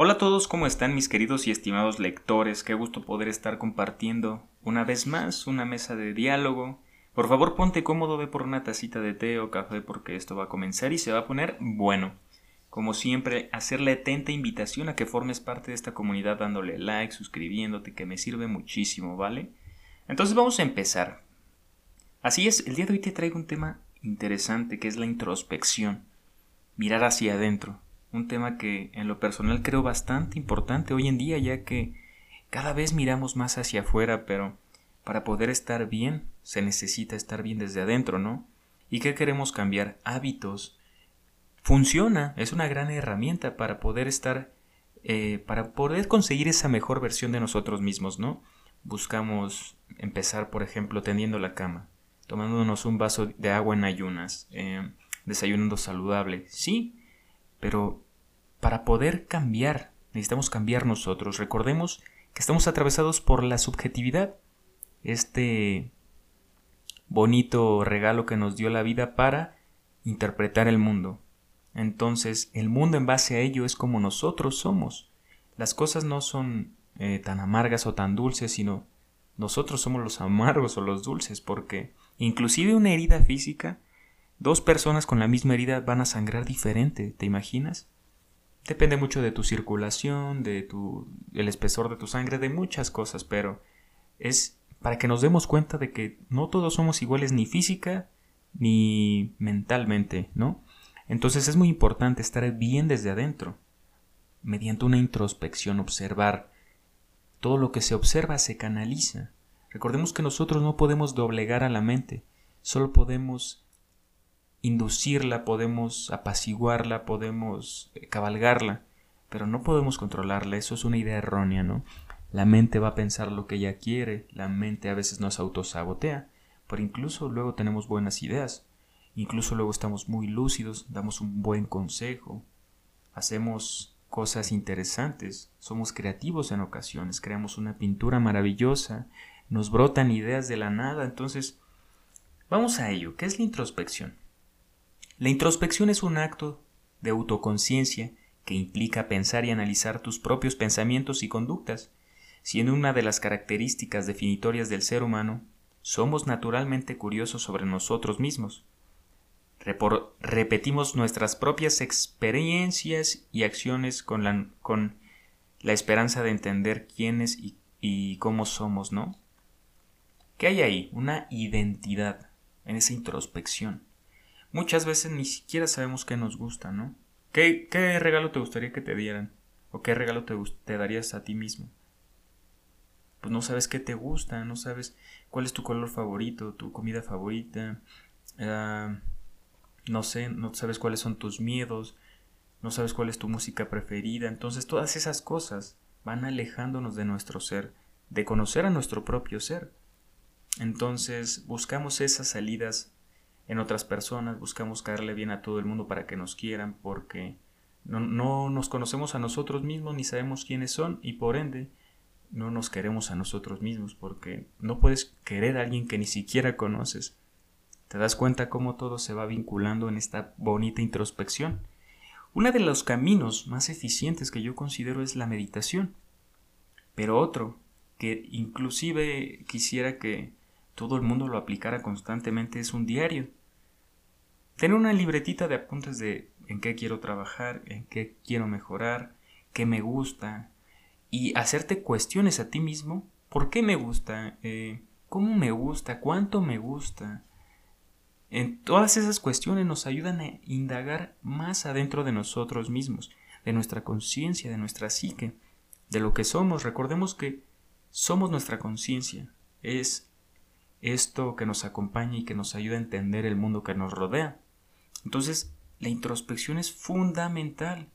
Hola a todos, ¿cómo están mis queridos y estimados lectores? Qué gusto poder estar compartiendo una vez más una mesa de diálogo. Por favor, ponte cómodo, ve por una tacita de té o café porque esto va a comenzar y se va a poner bueno. Como siempre, hacerle atenta invitación a que formes parte de esta comunidad dándole like, suscribiéndote, que me sirve muchísimo, ¿vale? Entonces vamos a empezar. Así es, el día de hoy te traigo un tema interesante que es la introspección. Mirar hacia adentro un tema que en lo personal creo bastante importante hoy en día ya que cada vez miramos más hacia afuera, pero para poder estar bien se necesita estar bien desde adentro, ¿no? ¿Y qué queremos cambiar? Hábitos. Funciona, es una gran herramienta para poder estar, eh, para poder conseguir esa mejor versión de nosotros mismos, ¿no? Buscamos empezar, por ejemplo, tendiendo la cama, tomándonos un vaso de agua en ayunas, eh, desayunando saludable. Sí, pero para poder cambiar, necesitamos cambiar nosotros. Recordemos que estamos atravesados por la subjetividad, este bonito regalo que nos dio la vida para interpretar el mundo. Entonces, el mundo en base a ello es como nosotros somos. Las cosas no son eh, tan amargas o tan dulces, sino nosotros somos los amargos o los dulces, porque inclusive una herida física Dos personas con la misma herida van a sangrar diferente, ¿te imaginas? Depende mucho de tu circulación, de tu el espesor de tu sangre, de muchas cosas, pero es para que nos demos cuenta de que no todos somos iguales ni física ni mentalmente, ¿no? Entonces es muy importante estar bien desde adentro, mediante una introspección, observar. Todo lo que se observa se canaliza. Recordemos que nosotros no podemos doblegar a la mente, solo podemos inducirla, podemos apaciguarla, podemos eh, cabalgarla, pero no podemos controlarla, eso es una idea errónea, ¿no? La mente va a pensar lo que ella quiere, la mente a veces nos autosabotea, pero incluso luego tenemos buenas ideas, incluso luego estamos muy lúcidos, damos un buen consejo, hacemos cosas interesantes, somos creativos en ocasiones, creamos una pintura maravillosa, nos brotan ideas de la nada, entonces vamos a ello, ¿qué es la introspección? La introspección es un acto de autoconciencia que implica pensar y analizar tus propios pensamientos y conductas, siendo una de las características definitorias del ser humano, somos naturalmente curiosos sobre nosotros mismos. repetimos nuestras propias experiencias y acciones con la, esperanza de entender quiénes y cómo somos, ¿no? ¿Qué hay ahí? Una identidad en esa introspección muchas veces ni siquiera sabemos qué nos gusta, ¿no? ¿Qué, qué regalo te gustaría que te dieran? ¿O qué regalo te, te darías a ti mismo? Pues no sabes qué te gusta, no sabes cuál es tu color favorito, tu comida favorita, ah, no sé, no sabes cuáles son tus miedos, no sabes cuál es tu música preferida, entonces todas esas cosas van alejándonos de nuestro ser, de conocer a nuestro propio ser. Entonces buscamos esas salidas en otras personas, buscamos caerle bien a todo el mundo para que nos quieran, porque no, no, nos conocemos a nosotros mismos ni sabemos quiénes son y por ende no nos queremos a nosotros mismos, porque no puedes querer a alguien que ni siquiera conoces. ¿Te das cuenta cómo todo se va vinculando en esta bonita introspección? Uno de los caminos más eficientes que yo considero es la meditación, pero otro que inclusive quisiera que todo el mundo lo aplicara constantemente es un diario. Tener una libretita de apuntes de en qué quiero trabajar, en qué quiero mejorar, qué me gusta, y hacerte cuestiones a ti mismo, ¿por qué me gusta? Eh, ¿Cómo me gusta? ¿Cuánto me gusta? En todas esas cuestiones nos ayudan a indagar más adentro de nosotros mismos, de nuestra conciencia, de nuestra psique, de lo que somos. Recordemos que somos nuestra conciencia, es esto que nos acompaña y que nos ayuda a entender el mundo que nos rodea. Entonces, la introspección es fundamental.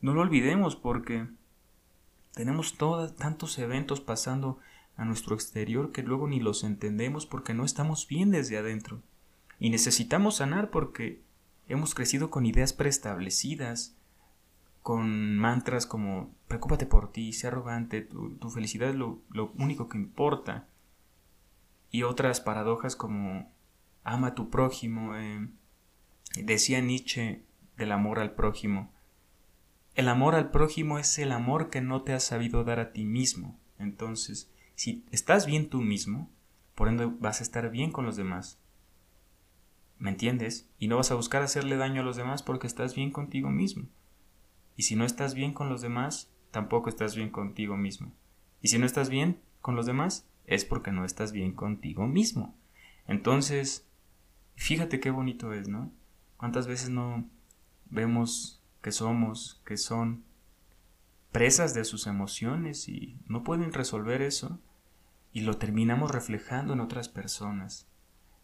No lo olvidemos porque tenemos todos, tantos eventos pasando a nuestro exterior que luego ni los entendemos porque no estamos bien desde adentro. Y necesitamos sanar porque hemos crecido con ideas preestablecidas, con mantras como preocúpate por ti, sé arrogante, tu, felicidad es lo, único que importa. Y otras paradojas como ama a tu prójimo, eh, Decía Nietzsche del amor al prójimo. el amor al prójimo es el amor que no te has sabido dar a ti mismo. Entonces, si estás bien tú mismo, por ende vas a estar bien con los demás. ¿Me entiendes? Y no vas a buscar hacerle daño a los demás porque estás bien contigo mismo. Y si no estás bien con los demás, tampoco estás bien contigo mismo. Y si no estás bien con los demás, es porque no estás bien contigo mismo. Entonces, fíjate qué bonito es, ¿no? ¿Cuántas veces no vemos que somos, que son presas de sus emociones y no pueden resolver eso? Y lo terminamos reflejando en otras personas.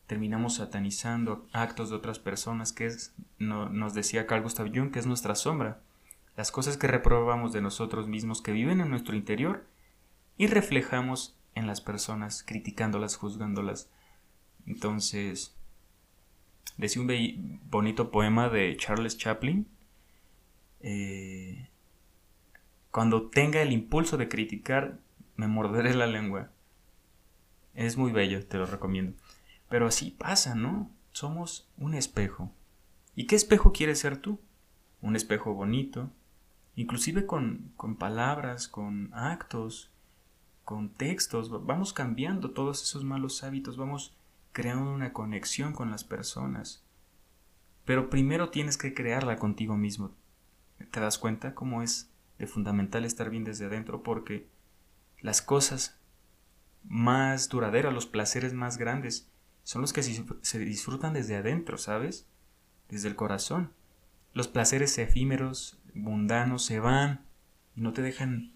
Terminamos satanizando actos de otras personas, que es, nos decía Carl Gustav Jung, que es nuestra sombra. Las cosas que reprobamos de nosotros mismos que viven en nuestro interior y reflejamos en las personas, criticándolas, juzgándolas. Entonces, decía un bonito poema de Charles Chaplin. Eh, cuando tenga el impulso de criticar, me morderé la lengua. Es muy bello, te lo recomiendo. Pero así pasa, ¿no? Somos un espejo. ¿Y qué espejo quieres ser tú? Un espejo bonito, inclusive con, con palabras, con actos, con textos, vamos cambiando todos esos malos hábitos, vamos creando una conexión con las personas. Pero primero tienes que crearla contigo mismo. ¿Te das cuenta cómo es de fundamental estar bien desde adentro? Porque las cosas más duraderas, los placeres más grandes, son los que se disfrutan desde adentro, ¿sabes? Desde el corazón. Los placeres efímeros, mundanos, se van y no te dejan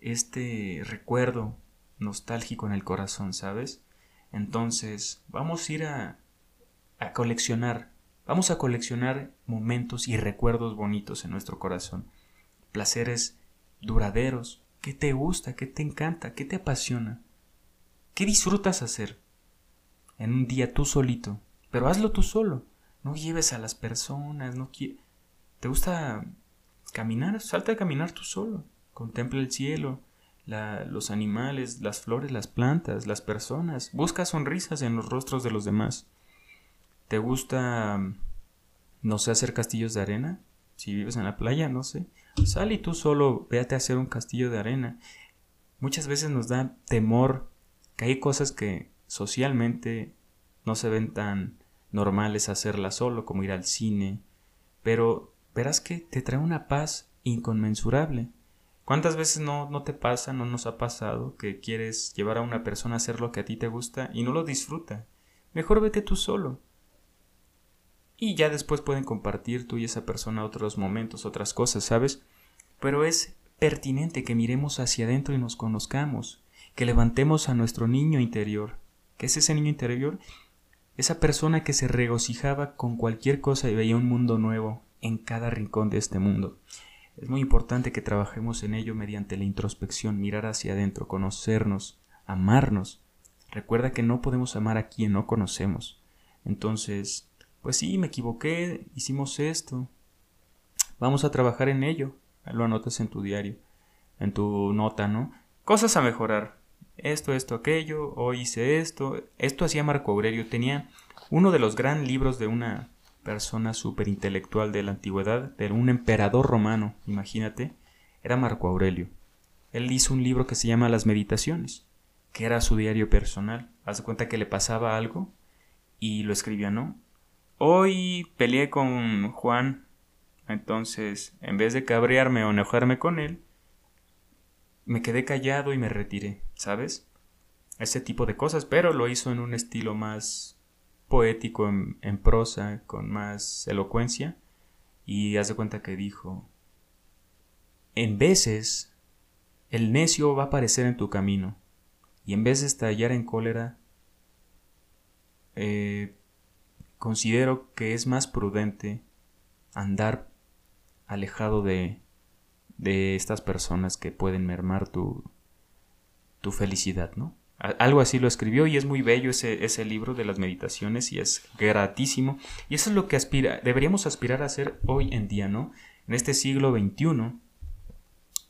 este recuerdo nostálgico en el corazón, ¿sabes? Entonces, vamos a ir a, a coleccionar, vamos a coleccionar momentos y recuerdos bonitos en nuestro corazón, placeres duraderos, ¿qué te gusta? ¿Qué te encanta? ¿Qué te apasiona? ¿Qué disfrutas hacer? En un día tú solito, pero hazlo tú solo, no lleves a las personas, no ¿Te gusta caminar? Salta a caminar tú solo Contempla el cielo, los animales, las flores, las plantas, las personas. Busca sonrisas en los rostros de los demás. ¿Te gusta, no sé, hacer castillos de arena? Si vives en la playa, no sé. Sal y tú solo véate a hacer un castillo de arena. Muchas veces nos da temor que hay cosas que socialmente no se ven tan normales hacerlas solo, como ir al cine. Pero verás que te trae una paz inconmensurable. ¿Cuántas veces no, no te pasa, no nos ha pasado que quieres llevar a una persona a hacer lo que a ti te gusta y no lo disfruta? Mejor vete tú solo. Y ya después pueden compartir tú y esa persona otros momentos, otras cosas, ¿sabes? Pero es pertinente que miremos hacia adentro y nos conozcamos, que levantemos a nuestro niño interior. ¿Qué es ese niño interior? Esa persona que se regocijaba con cualquier cosa y veía un mundo nuevo en cada rincón de este mundo. Es muy importante que trabajemos en ello mediante la introspección, mirar hacia adentro, conocernos, amarnos. Recuerda que no podemos amar a quien no conocemos. Entonces, pues sí, me equivoqué, hicimos esto. Vamos a trabajar en ello. Lo anotas en tu diario, en tu nota, ¿no? Cosas a mejorar. Esto, esto, aquello, hoy hice esto. Esto hacía Marco Aurelio. Tenía uno de los gran libros de una persona intelectual de la antigüedad, de un emperador romano, imagínate, era Marco Aurelio. Él hizo un libro que se llama Las Meditaciones, que era su diario personal. Haz cuenta que le pasaba algo y lo escribía, ¿no? Hoy peleé con Juan, entonces, en vez de cabrearme o enojarme con él, me quedé callado y me retiré, ¿sabes? Ese tipo de cosas, pero lo hizo en un estilo más poético en, prosa, con más elocuencia, y haz de cuenta que dijo, en veces el necio va a aparecer en tu camino, y en vez de estallar en cólera, eh, considero que es más prudente andar alejado de, de estas personas que pueden mermar tu, tu felicidad, ¿no? Algo así lo escribió y es muy bello ese, ese, libro de las meditaciones y es gratísimo. Y eso es lo que aspira, deberíamos aspirar a hacer hoy en día, ¿no? En este siglo XXI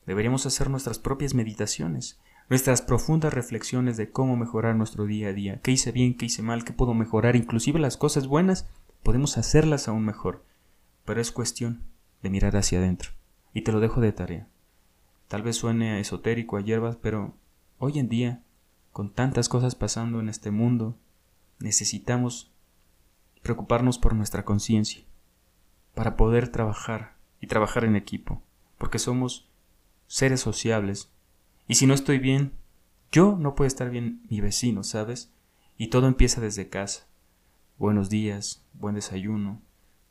deberíamos hacer nuestras propias meditaciones, nuestras profundas reflexiones de cómo mejorar nuestro día a día, qué hice bien, qué hice mal, qué puedo mejorar, inclusive las cosas buenas, podemos hacerlas aún mejor. Pero es cuestión de mirar hacia adentro y te lo dejo de tarea. Tal vez suene esotérico a hierbas, pero hoy en día, con tantas cosas pasando en este mundo, necesitamos preocuparnos por nuestra conciencia, para poder trabajar y trabajar en equipo, porque somos seres sociables. Y si no estoy bien, yo no puede estar bien mi vecino, ¿sabes? Y todo empieza desde casa. Buenos días, buen desayuno,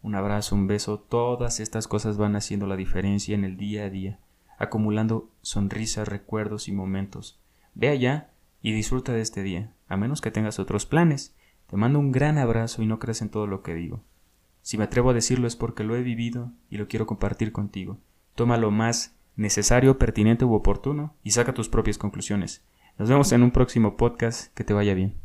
un abrazo, un beso, todas estas cosas van haciendo la diferencia en el día a día, acumulando sonrisas, recuerdos y momentos. Ve allá y disfruta de este día, a menos que tengas otros planes. Te mando un gran abrazo y no creas en todo lo que digo. Si me atrevo a decirlo es porque lo he vivido y lo quiero compartir contigo. Toma lo más necesario, pertinente u oportuno y saca tus propias conclusiones. Nos vemos en un próximo podcast. Que te vaya bien.